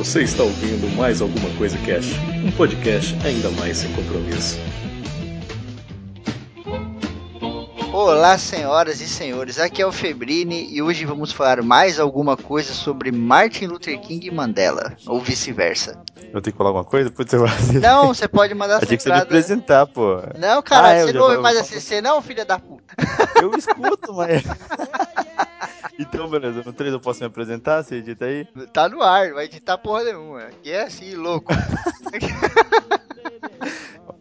Você está ouvindo mais alguma coisa Cash, um podcast ainda mais sem compromisso. Olá, senhoras e senhores, aqui é o Febrini e hoje vamos falar mais alguma coisa sobre Martin Luther King e Mandela, ou vice-versa. Eu tenho que falar alguma coisa? Putz, eu... Não, você pode mandar Achei que você me apresentar, pô. Não, cara, Ah, eu você não ouve mais a CC, não, filha da puta. Eu escuto, mas. então, beleza, no 3 eu posso me apresentar? Você edita aí? Tá no ar, vai editar porra nenhuma. Aqui é assim, louco.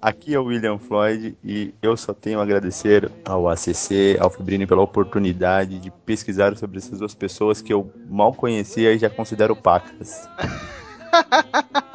Aqui é o William Floyd e eu só tenho a agradecer ao ACC, ao Febrini, pela oportunidade de pesquisar sobre essas duas pessoas que eu mal conhecia e já considero pacas.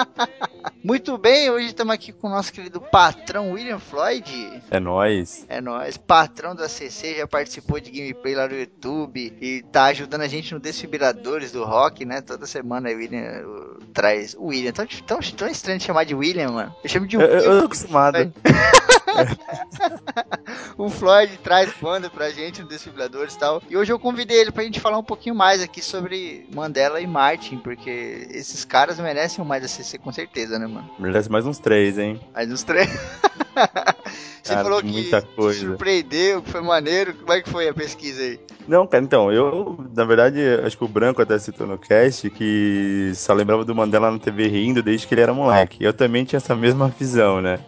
Muito bem, hoje estamos aqui com o nosso querido patrão William Floyd. É nóis. É nóis, patrão do ACC, já participou de gameplay lá no YouTube e tá ajudando a gente no Desfibriladores do Rock, né? Toda semana o William uh, traz. O William, tão, tão, tão estranho de chamar de William, mano. Eu chamo de Eu, eu, eu William. tô acostumado. O Floyd traz banda pra gente no Desfibriladores e tal. E hoje eu convidei ele pra gente falar um pouquinho mais aqui sobre Mandela e Martin, porque esses caras merecem mais ACC com certeza, né, mano? Merece mais uns três, hein? Mas os três. Você Cara, falou que surpreendeu, que foi maneiro. Como é que foi a pesquisa aí? Não, cara, então, eu, na verdade, acho que o Branco até citou no cast que só lembrava do Mandela na TV rindo desde que ele era moleque. Eu também tinha essa mesma visão, né?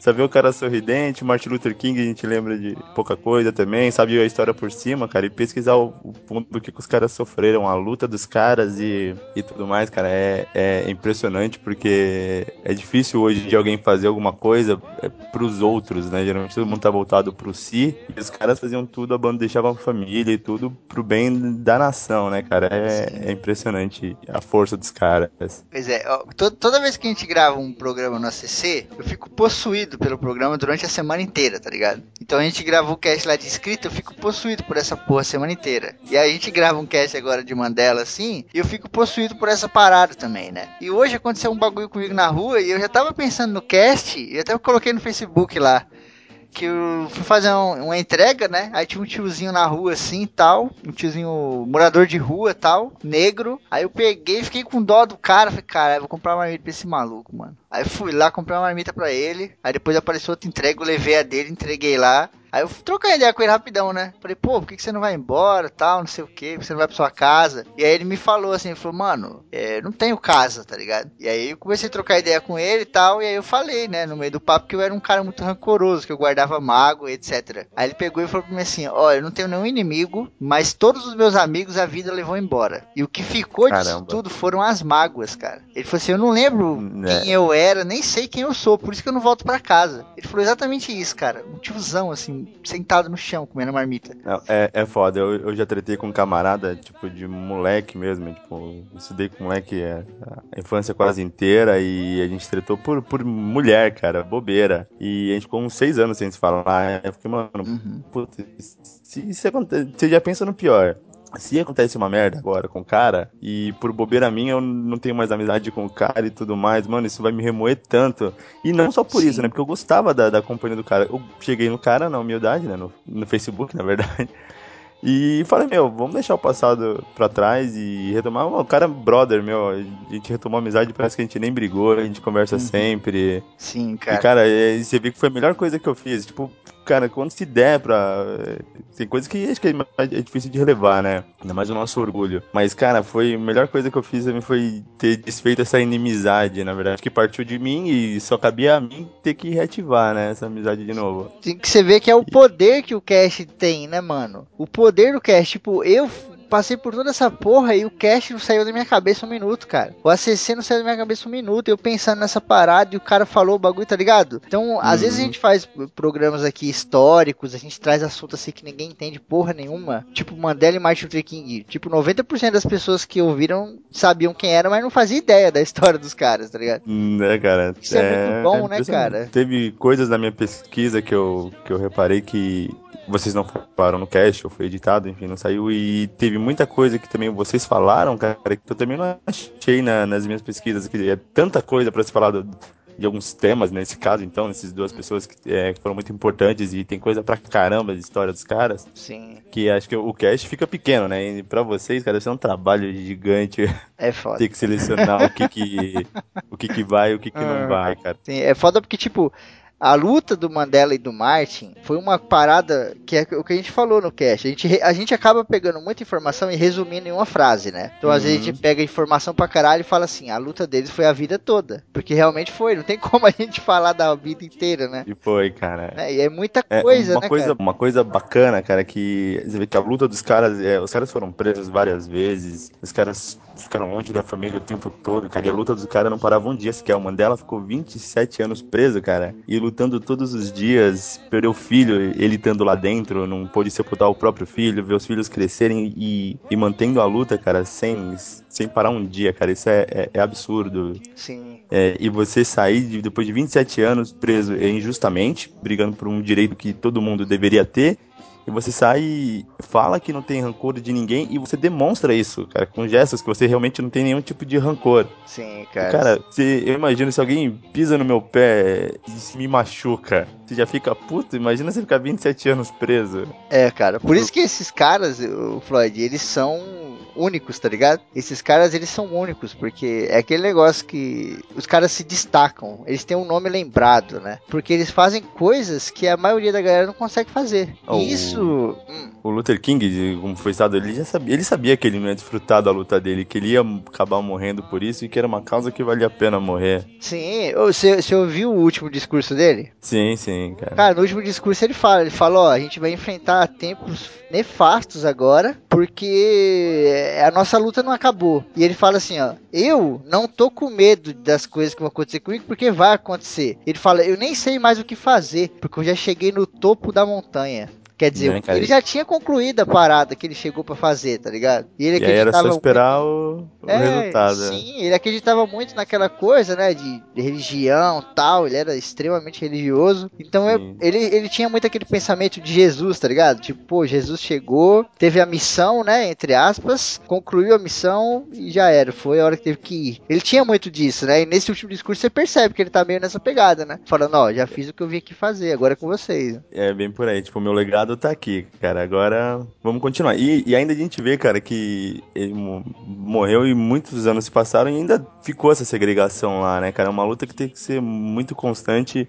Só ver o cara sorridente, Martin Luther King a gente lembra de pouca coisa também, sabe a história por cima, cara, e pesquisar o, o ponto do que, que os caras sofreram, a luta dos caras e, e tudo mais, cara, é, é impressionante porque é difícil hoje de alguém fazer alguma coisa é, pros outros, né? Geralmente todo mundo tá voltado pro si, e os caras faziam tudo, a banda deixava a família e tudo pro bem da nação, né, cara? É, é impressionante a força dos caras. Pois é, ó, to- toda vez que a gente grava um programa no ACC, eu fico possuído pelo programa durante a semana inteira, tá ligado? Então a gente grava o cast lá de escrita, eu fico possuído por essa porra a semana inteira. E aí a gente grava um cast agora de Mandela assim, e eu fico possuído por essa parada também, né? E hoje aconteceu um bagulho comigo na rua e eu já tava pensando no cast, e até eu coloquei no Facebook lá. Que eu fui fazer um- uma entrega, né? Aí tinha um tiozinho na rua assim e tal. Um tiozinho morador de rua tal, negro. Aí eu peguei, fiquei com dó do cara. Falei, cara, vou comprar uma marmita pra esse maluco, mano. Aí fui lá, comprei uma marmita pra ele. Aí depois apareceu outra entrega, eu levei a dele, entreguei lá. Aí eu troquei ideia com ele rapidão, né? Falei, pô, por que, que você não vai embora, tal, não sei o que, você não vai pra sua casa? E aí ele me falou assim, ele falou, mano, é, não tenho casa, tá ligado? E aí eu comecei a trocar ideia com ele e tal, e aí eu falei, né, no meio do papo, que eu era um cara muito rancoroso, que eu guardava mágoa, etc. Aí ele pegou e falou pra mim assim, ó, eu não tenho nenhum inimigo, mas todos os meus amigos a vida levou embora. E o que ficou disso Caramba. tudo foram as mágoas, cara. Ele falou assim, eu não lembro Né. quem eu era, nem sei quem eu sou, por isso que eu não volto pra casa. Ele falou exatamente isso, cara. Um tiozão, assim, sentado no chão, comendo marmita. É, é foda, eu, eu já tretei com um camarada, tipo, de moleque mesmo, tipo, eu estudei com moleque é, a infância quase inteira e a gente tretou por, por mulher, cara, bobeira. E a gente ficou uns seis anos sem se falar, eu fiquei, mano, Uhum. Puta, se, se aconte- você já pensa no pior. Se acontece uma merda agora com o cara, e por bobeira minha eu não tenho mais amizade com o cara e tudo mais, mano, isso vai me remoer tanto. E não só por Sim. isso, né? Porque eu gostava da, da companhia do cara. Eu cheguei no cara, na humildade, né? No, no Facebook, na verdade. E falei, meu, vamos deixar o passado pra trás e retomar. O cara é brother, meu. A gente retomou a amizade, parece que a gente nem brigou, a gente conversa sempre. Sim, E, cara. cara, é, você vê que foi a melhor coisa que eu fiz. Tipo, cara, quando se der pra. Tem coisa que acho que é difícil de relevar, né? Ainda mais o nosso orgulho. Mas, cara, foi a melhor coisa que eu fiz também foi ter desfeito essa inimizade, na verdade, que partiu de mim e só cabia a mim ter que reativar, né? Essa amizade de novo. Tem que você vê que é o poder que o Cash tem, né, mano? O poder do Cash, tipo, eu passei por toda essa porra e o Cash não saiu da minha cabeça um minuto, cara. O ACC não saiu da minha cabeça um minuto. Eu pensando nessa parada e o cara falou o bagulho, tá ligado? Então, às Uhum. vezes a gente faz programas aqui históricos, a gente traz assuntos assim que ninguém entende porra nenhuma. Tipo Mandela e Martin Luther King. Tipo, 90% das pessoas que ouviram sabiam quem era, mas não fazia ideia da história dos caras, tá ligado? Né, cara? Isso é muito bom, né, impressionante. cara? Teve coisas na minha pesquisa que eu, que eu reparei que vocês não falaram no cast, ou foi editado, enfim, não saiu. E teve muita coisa que também vocês falaram, cara, que eu também não achei na- nas minhas pesquisas, que é tanta coisa pra se falar do, de alguns temas nesse caso, então, essas duas pessoas que, é, foram muito importantes e tem coisa pra caramba de história dos caras. Sim. Que acho que o cast fica pequeno, né? E pra vocês, cara, isso é um trabalho gigante. É foda. Ter que selecionar o que que, o que que vai e o que que não ah. vai, cara. Sim, é foda porque, tipo, a luta do Mandela e do Martin foi uma parada que é o que a gente falou no cast. A gente, a gente acaba pegando muita informação e resumindo em uma frase, né? Então, uhum. às vezes, a gente pega informação pra caralho e fala assim: a luta deles foi a vida toda. Porque realmente foi, não tem como a gente falar da vida inteira, né? E foi, cara. É, e é muita coisa, é, uma né? Coisa, cara? Uma coisa bacana, cara, que você vê que a luta dos caras, é, os caras foram presos várias vezes, os caras ficaram longe da família o tempo todo, cara. E a luta dos caras não parava um dia sequer. O Mandela ficou 27 anos preso, cara. E lutando todos os dias, perdeu o filho, ele estando lá dentro, não pôde sepultar o próprio filho, ver os filhos crescerem e, e mantendo a luta, cara, sem, sem parar um dia, cara. Isso é, é, é absurdo. Sim. É, e você sair de, depois de 27 anos preso injustamente, brigando por um direito que todo mundo deveria ter, e você sai e fala que não tem rancor de ninguém e você demonstra isso, cara, com gestos que você realmente não tem nenhum tipo de rancor. Sim, cara. Cara, se, eu imagino se alguém pisa no meu pé e me machuca, você já fica puto, imagina você ficar 27 anos preso. É, cara, por isso que esses caras, o Floyd, eles são únicos, tá ligado? Esses caras, eles são únicos, porque é aquele negócio que os caras se destacam, eles têm um nome lembrado, né? Porque eles fazem coisas que a maioria da galera não consegue fazer. Oh, e isso... Hum. O Luther King, como foi estado, ele já sabia, ele sabia que ele não ia desfrutar da luta dele, que ele ia acabar morrendo por isso e que era uma causa que valia a pena morrer. Sim, você, você ouviu o último discurso dele? Sim, sim, cara. Cara, no último discurso ele fala, ele fala, ó, a gente vai enfrentar tempos nefastos agora, porque a nossa luta não acabou. E ele fala assim, ó, eu não tô com medo das coisas que vão acontecer comigo, porque vai acontecer. Ele fala, eu nem sei mais o que fazer, porque eu já cheguei no topo da montanha. Quer dizer, né, ele já tinha concluído a parada que ele chegou para fazer, tá ligado? E ele e era só esperar muito... o, o é, resultado. Né? Sim, ele acreditava muito naquela coisa, né, de, religião tal, ele era extremamente religioso. Então eu, ele, ele tinha muito aquele pensamento de Jesus, tá ligado? Tipo, pô, Jesus chegou, teve a missão, né, entre aspas, concluiu a missão e já era, foi a hora que teve que ir. Ele tinha muito disso, né? E nesse último discurso você percebe que ele tá meio nessa pegada, né? Falando, ó, já fiz o que eu vim aqui fazer, agora é com vocês. É bem por aí, tipo, meu legado tá aqui, cara. Agora vamos continuar. E, e, ainda a gente vê, cara, que ele morreu e muitos anos se passaram e ainda ficou essa segregação lá, né, cara? É uma luta que tem que ser muito constante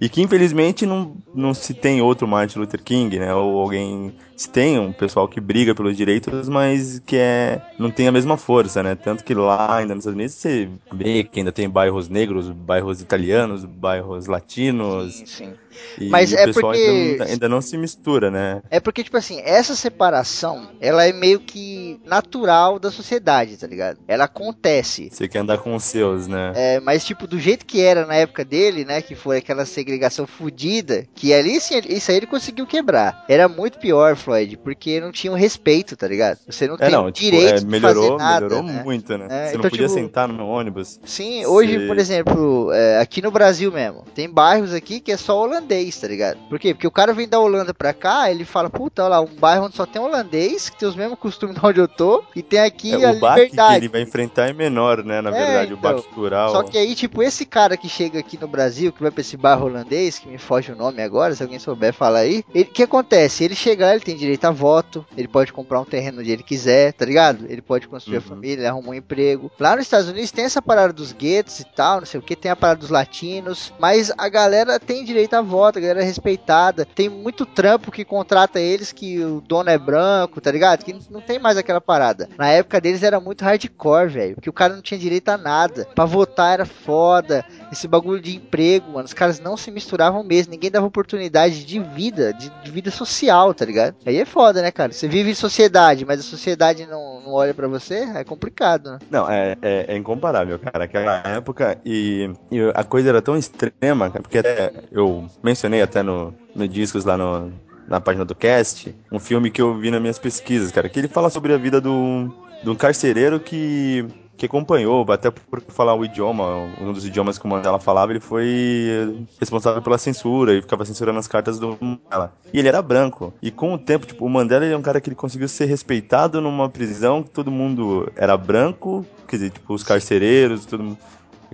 e que infelizmente não, não se tem outro Martin Luther King, né? Ou alguém se tem um pessoal que briga pelos direitos, mas que é não tem a mesma força, né? Tanto que lá ainda nos Estados Unidos você vê que ainda tem bairros negros, bairros italianos, bairros latinos. Sim, sim. E mas é porque ainda, ainda, não se mistura, né? É porque tipo assim, essa separação, ela é meio que natural da sociedade, tá ligado? Ela acontece. Você quer andar com os seus, né? É, mas tipo do jeito que era na época dele, né, que foi aquela segregação fodida, que ali sim, isso aí ele conseguiu quebrar. Era muito pior, Floyd, porque não tinha um respeito, tá ligado? Você não é, tem não, tipo, direito é, melhorou, de fazer nada. Melhorou né? muito, né? É, você então, não podia tipo, sentar no ônibus. Sim, hoje, por exemplo, é, aqui no Brasil mesmo, tem bairros aqui que é só holandês, tá ligado? Por quê? Porque o cara vem da Holanda pra cá, ele fala, puta, olha lá, um bairro onde só tem holandês, que tem os mesmos costumes de onde eu tô, e tem aqui é, a o liberdade. que ele vai enfrentar é menor, né, na é, verdade, então, o baque cultural. Só que aí, tipo, esse cara que chega aqui no Brasil, que vai pra esse bairro holandês, que me foge o nome agora, se alguém souber, fala aí. O que acontece? Ele chega, ele tem direito a voto, ele pode comprar um terreno onde ele quiser, tá ligado? Ele pode construir uhum. a família, ele arruma um emprego. Lá nos Estados Unidos tem essa parada dos guetos e tal, não sei o que, tem a parada dos latinos, mas a galera tem direito a voto, a galera é respeitada. Tem muito trampo que contrata eles que o dono é branco, tá ligado? Que não tem mais aquela parada. Na época deles era muito hardcore, velho, porque o cara não tinha direito a nada. Pra votar era foda. Esse bagulho de emprego, mano, os caras não se misturavam mesmo, ninguém dava oportunidade de vida, de, de vida social, tá ligado? Aí é foda, né, cara? Você vive em sociedade, mas a sociedade não, não olha para você, é complicado, né? Não, é, é, é, incomparável, cara. Aquela época e, e, a coisa era tão extrema, cara, porque até eu mencionei até no, no discos lá no, na página do cast, um filme que eu vi nas minhas pesquisas, cara, que ele fala sobre a vida do, de um carcereiro que que acompanhou, até por falar o idioma, um dos idiomas que o Mandela falava, ele foi responsável pela censura e ficava censurando as cartas do Mandela. E ele era branco. E com o tempo, tipo, o Mandela é um cara que ele conseguiu ser respeitado numa prisão que todo mundo era branco, quer dizer, tipo, os carcereiros, todo mundo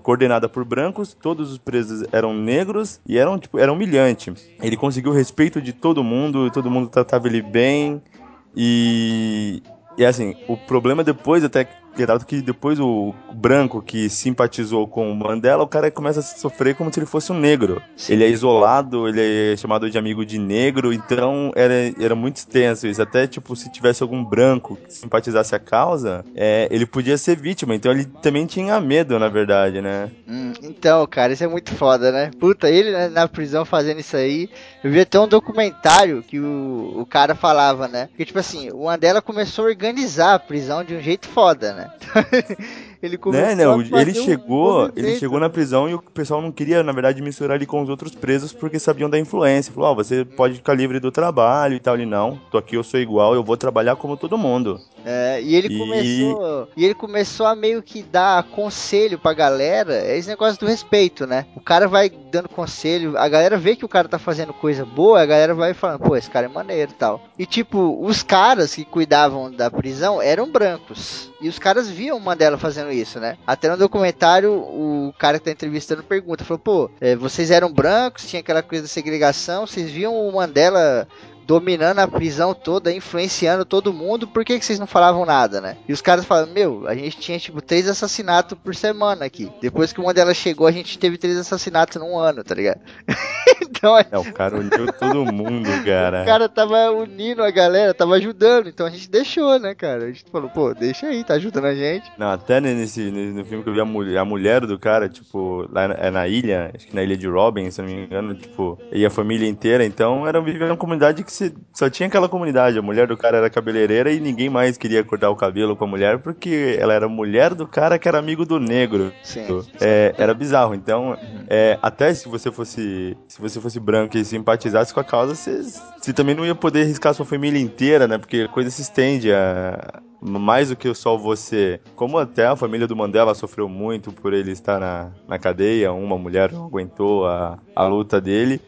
coordenada por brancos, todos os presos eram negros e eram, tipo, era humilhante. Ele conseguiu o respeito de todo mundo, todo mundo tratava ele bem. E, e assim, o problema depois até Geraldo que depois o branco que simpatizou com o Mandela, o cara começa a sofrer como se ele fosse um negro. Sim. Ele é isolado, ele é chamado de amigo de negro, então era, era muito extenso isso. Até, tipo, se tivesse algum branco que simpatizasse a causa, é, ele podia ser vítima. Então ele também tinha medo, na verdade, né? Hum, então, cara, isso é muito foda, né? Puta, ele né, na prisão fazendo isso aí. Eu vi até um documentário que o, o cara falava, né? Que, tipo assim, o Mandela começou a organizar a prisão de um jeito foda, né? 对 ele começou né, não, ele chegou, um ele chegou na prisão e o pessoal não queria, na verdade, misturar ele com os outros presos porque sabiam da influência. Falou, ó, oh, você pode ficar livre do trabalho e tal. Ele, não, tô aqui, eu sou igual, eu vou trabalhar como todo mundo. É, e ele e... começou. E ele começou a meio que dar conselho pra galera. É esse negócio do respeito, né? O cara vai dando conselho, a galera vê que o cara tá fazendo coisa boa, a galera vai falando, pô, esse cara é maneiro e tal. E tipo, os caras que cuidavam da prisão eram brancos. E os caras viam o Mandela fazendo isso, né? Até no documentário, o cara que tá entrevistando pergunta, falou, pô, é, vocês eram brancos, tinha aquela coisa da segregação, vocês viam o Mandela dominando a prisão toda, influenciando todo mundo, por que, que vocês não falavam nada, né? E os caras falam, meu, a gente tinha tipo três assassinatos por semana aqui. Depois que uma delas chegou, a gente teve três assassinatos num ano, tá ligado? então é... é, o cara uniu todo mundo, cara. O cara tava unindo a galera, tava ajudando, então a gente deixou, né, cara? A gente falou, pô, deixa aí, tá ajudando a gente. Não, até nesse, no filme que eu vi a mulher, a mulher do cara, tipo, lá é na ilha, acho que na ilha de Robin, se não me engano, tipo, e a família inteira, então era viver uma comunidade que você só tinha aquela comunidade. A mulher do cara era cabeleireira e ninguém mais queria cortar o cabelo com a mulher porque ela era mulher do cara que era amigo do negro. Sim. É, era bizarro. Então, uhum. é, até se você fosse se você fosse branco e simpatizasse com a causa, você, você também não ia poder arriscar sua família inteira, né? Porque a coisa se estende a mais do que só você. Como até a família do Mandela sofreu muito por ele estar na, na cadeia, uma mulher não aguentou a, a luta dele.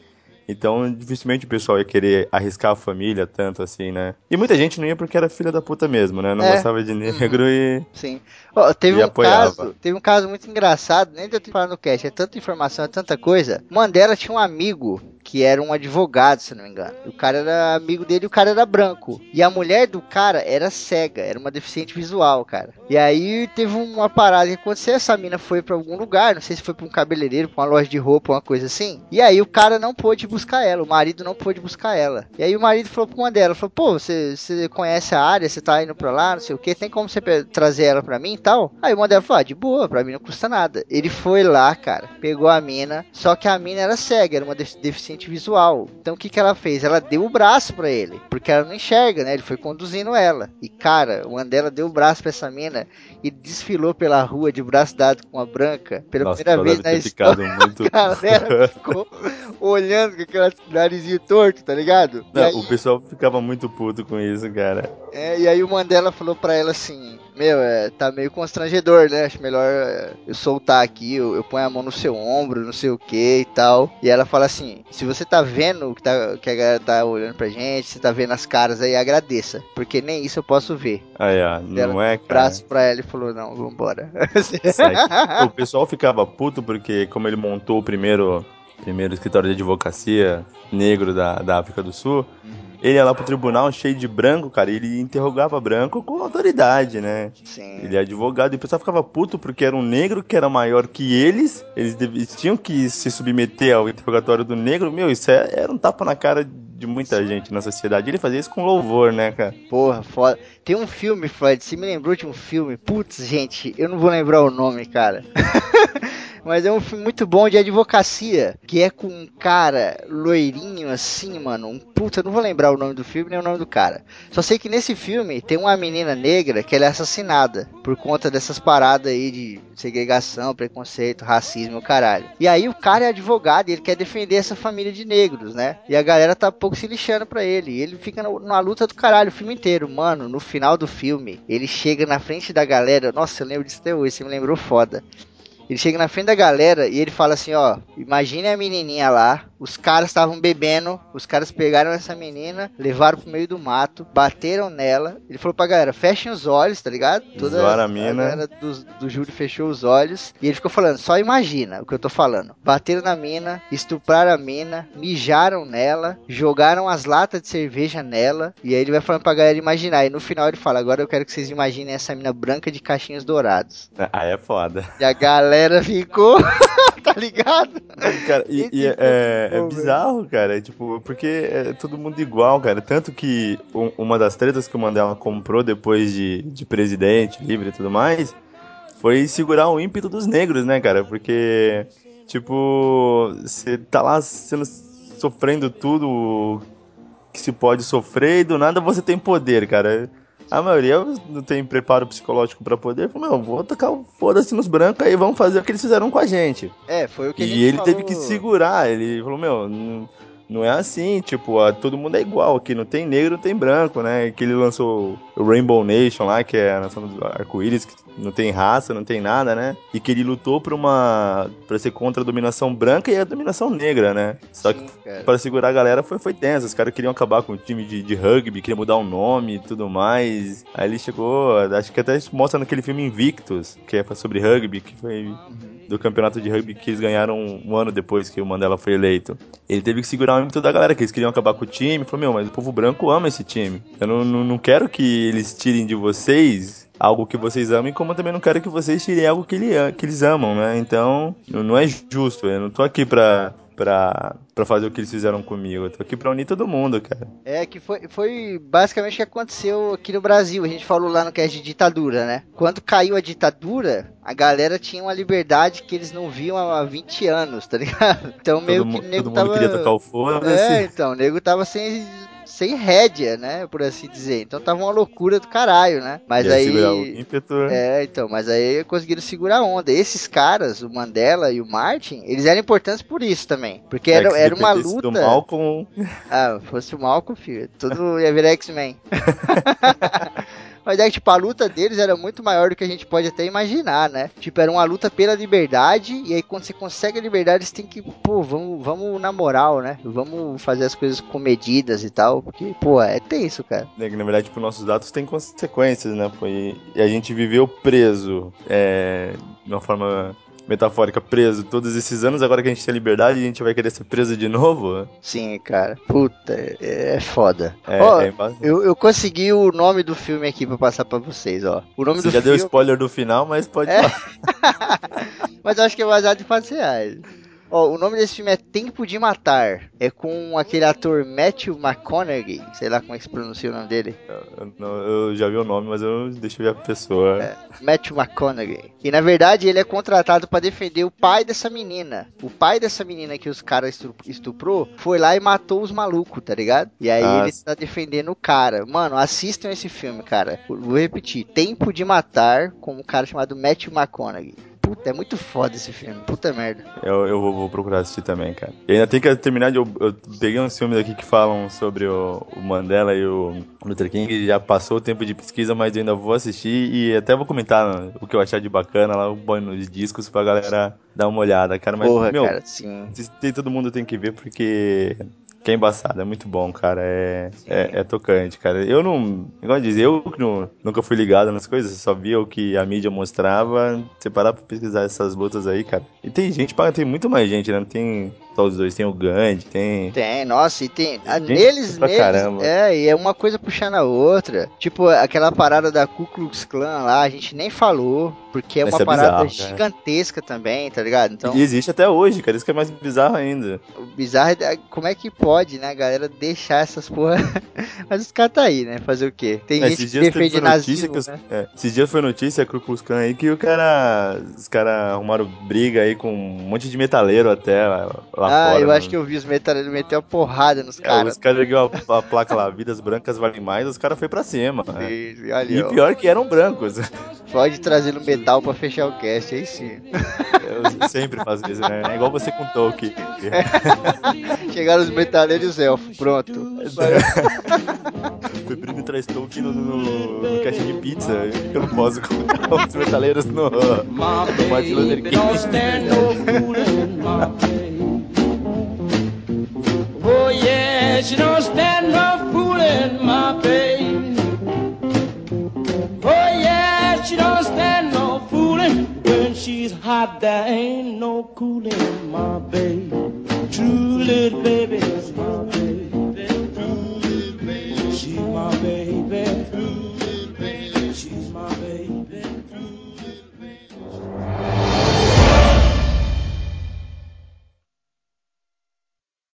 Então, dificilmente o pessoal ia querer arriscar a família tanto assim, né? E muita gente não ia porque era filha da puta mesmo, né? Não é. gostava de negro uhum. e. Sim. Oh, teve, um caso, teve um caso muito engraçado, nem de eu falar no cast, é tanta informação, é tanta coisa. Mandela tinha um amigo que era um advogado, se não me engano. O cara era amigo dele e o cara era branco. E a mulher do cara era cega, era uma deficiente visual, cara. E aí teve uma parada que aconteceu, essa mina foi para algum lugar, não sei se foi para um cabeleireiro, pra uma loja de roupa, uma coisa assim. E aí o cara não pôde buscar ela, o marido não pôde buscar ela. E aí o marido falou pra uma dela, falou, pô, você, você conhece a área, você tá indo pra lá, não sei o que, tem como você trazer ela pra mim tal? Aí uma dela falou, ah, de boa, pra mim não custa nada. Ele foi lá, cara, pegou a mina, só que a mina era cega, era uma deficiente visual. Então o que, que ela fez? Ela deu o braço para ele, porque ela não enxerga, né? Ele foi conduzindo ela. E cara, o Mandela deu o braço para essa mina e desfilou pela rua de braço dado com a branca pela Nossa, primeira vez na história. Muito... A galera ficou olhando com aquele narizinho torto, tá ligado? Não, aí... O pessoal ficava muito puto com isso, cara. É, e aí o Mandela falou para ela assim: meu, é, tá meio constrangedor, né? Acho melhor é, eu soltar aqui, eu, eu ponho a mão no seu ombro, não sei o que e tal. E ela fala assim: se você tá vendo que, tá, que a galera tá olhando pra gente, você tá vendo as caras aí, agradeça. Porque nem isso eu posso ver. Aí, ó, não ela, é, cara. braço pra ela e falou: não, vambora. o pessoal ficava puto porque, como ele montou o primeiro, primeiro escritório de advocacia negro da, da África do Sul. Uhum ele ia lá pro tribunal cheio de branco, cara, ele interrogava branco com autoridade, né? Sim. Ele é advogado e o pessoal ficava puto porque era um negro que era maior que eles, eles, eles tinham que se submeter ao interrogatório do negro. Meu, isso é, era um tapa na cara de muita gente na sociedade. Ele fazia isso com louvor, né, cara? Porra, foda. Tem um filme, Fred, você me lembrou de um filme. Putz, gente, eu não vou lembrar o nome, cara. Mas é um filme muito bom de advocacia, que é com um cara loirinho assim, mano. Um puta, não vou lembrar o nome do filme nem o nome do cara. Só sei que nesse filme tem uma menina negra que ela é assassinada por conta dessas paradas aí de segregação, preconceito, racismo, caralho. E aí o cara é advogado e ele quer defender essa família de negros, né? E a galera tá pouco se lixando pra ele. E ele fica numa luta do caralho o filme inteiro. Mano, no final do filme, ele chega na frente da galera. Nossa, eu lembro disso até hoje, você me lembrou foda. Ele chega na frente da galera e ele fala assim, ó, imagine a menininha lá, os caras estavam bebendo, os caras pegaram essa menina, levaram pro meio do mato, bateram nela. Ele falou pra galera, fechem os olhos, tá ligado? Toda Zoar a, mina. a galera do, do Júlio fechou os olhos e ele ficou falando, só imagina o que eu tô falando. Bateram na mina, estupraram a mina, mijaram nela, jogaram as latas de cerveja nela, e aí ele vai falando pra galera imaginar. E no final ele fala, agora eu quero que vocês imaginem essa mina branca de cachinhos dourados. Aí é foda. E a galera ficou, tá ligado? Cara, e, e é, é, é, bizarro, cara. É, tipo, porque é todo mundo igual, cara. Tanto que um, uma das tretas que o Mandela comprou depois de, de presidente, livre e tudo mais, foi segurar o ímpeto dos negros, né, cara? Porque, tipo, você tá lá sendo, sofrendo tudo que se pode sofrer e do nada você tem poder, cara. A maioria não tem preparo psicológico para poder. Falou, meu, vou tacar o foda-se nos brancos aí, vamos fazer o que eles fizeram com a gente. É, foi o que E ele falou... teve que segurar, ele falou, meu, não, é assim, tipo, a, todo mundo é igual aqui, não tem negro, não tem branco, né? Que ele lançou o Rainbow Nation lá, que é a nação do arco-íris, que não tem raça, não tem nada, né? E que ele lutou por uma. pra ser contra a dominação branca e a dominação negra, né? Só Sim, que cara. pra segurar a galera foi, foi tenso. Os caras queriam acabar com o time de, de rugby, queriam mudar o nome e tudo mais. Aí ele chegou, acho que até mostra naquele filme Invictus, que é sobre rugby, que foi. Uhum do campeonato de rugby que eles ganharam um ano depois que o Mandela foi eleito. Ele teve que segurar o ímpeto da galera, que eles queriam acabar com o time. Falou, meu, mas o povo branco ama esse time. Eu não, não, não quero que eles tirem de vocês algo que vocês amem, como eu também não quero que vocês tirem algo que, ele, que eles amam, né? Então, não é justo. Eu não tô aqui pra pra, pra fazer o que eles fizeram comigo. Eu tô aqui pra unir todo mundo, cara. É, que foi, foi basicamente o que aconteceu aqui no Brasil. A gente falou lá no cast de ditadura, né? Quando caiu a ditadura, a galera tinha uma liberdade que eles não viam há 20 anos, tá ligado? Então meio todo que o nego todo tava... mundo queria tocar o foda É, então, o nego tava sem sem rédea, né? Por assim dizer. Então tava uma loucura do caralho, né? Mas aí. O ímpeto. É, então, mas aí conseguiram segurar a onda. Esses caras, o Mandela e o Martin, eles eram importantes por isso também. Porque é, era, era uma luta. Do Malcolm... Ah, fosse o Malcolm, filho. Tudo ia virar X-Men. Mas é que, tipo, a luta deles era muito maior do que a gente pode até imaginar, né? Tipo, era uma luta pela liberdade, e aí quando você consegue a liberdade, você tem que, pô, vamos, vamos na moral, né? Vamos fazer as coisas comedidas e tal, porque, pô, é tenso, cara. É na verdade, tipo, nossos dados têm consequências, né? Foi, e a gente viveu preso, é, de uma forma metafórica, preso todos esses anos, agora que a gente tem liberdade, a gente vai querer ser preso de novo? Sim, cara. Puta, é, é foda. É, ó, é eu, eu consegui o nome do filme aqui pra passar pra vocês, ó. O nome Você do já filme... deu spoiler do final, mas pode é. mas eu acho que é baseado em fatos reais. Ó, o nome desse filme é Tempo de Matar. É com aquele ator Matthew McConaughey. Sei lá como é que se pronuncia o nome dele. Eu, eu, eu já vi o nome, mas eu deixa eu ver a pessoa. É, Matthew McConaughey. E na verdade ele é contratado para defender o pai dessa menina. O pai dessa menina que os caras estuprou foi lá e matou os malucos, tá ligado? E aí ah, ele tá defendendo o cara. Mano, assistam esse filme, cara. Vou repetir. Tempo de Matar com um cara chamado Matthew McConaughey. Puta, é muito foda esse filme. Puta merda. Eu, eu vou, vou procurar assistir também, cara. E ainda tem que terminar de. Eu, eu peguei uns filmes aqui que falam sobre o, o, Mandela e o Luther King. Já passou o tempo de pesquisa, mas eu ainda vou assistir e até vou comentar o que eu achar de bacana lá, o banho nos discos pra galera dar uma olhada, cara. Mas, Porra, meu, cara, sim. todo mundo tem que ver porque que é embaçado, é muito bom, cara. É, é, é, tocante, cara. Eu não. Igual dizer, eu não, nunca fui ligado nas coisas, só via o que a mídia mostrava. Você parar pra pesquisar essas lutas aí, cara. E tem gente, tem muito mais gente, né? Tem só os dois, tem o Gandhi, tem. Tem, nossa, e tem. A, neles, neles. Caramba. É, e é uma coisa puxando a outra. Tipo, aquela parada da Ku Klux Klan lá, a gente nem falou, porque é uma é parada bizarro, gigantesca também, tá ligado? Então, e existe até hoje, cara, isso que é mais bizarro ainda. O bizarro é como é que pode, né, galera, deixar essas porra. Mas os caras tá aí, né? Fazer o quê? Tem é, gente que defende nazismo, que os, né? é, Esses dias foi notícia, Ku Klux Klan aí, que o cara. Os caras arrumaram briga aí com um monte de metaleiro até lá, lá ah, fora. eu acho que eu vi os metaleiros meter uma porrada nos é, caras. Os caras ligaram a, a, placa lá, vidas brancas valem mais, os caras foi pra cima. Né? E, ali, e pior que eram brancos. Pode trazer no metal pra fechar o cast, aí sim. Eu sempre faço isso, né? É igual você com Tolkien. Chegaram os metaleiros e os elfos, pronto. Peprino traz Tolkien no, no, no caixa de pizza. Eu não posso colocar os metaleiros no, no Martin Luther King. She don't stand no fooling, my baby. Oh yeah, she don't stand no fooling. When she's hot, there ain't no cooling, my baby. True little baby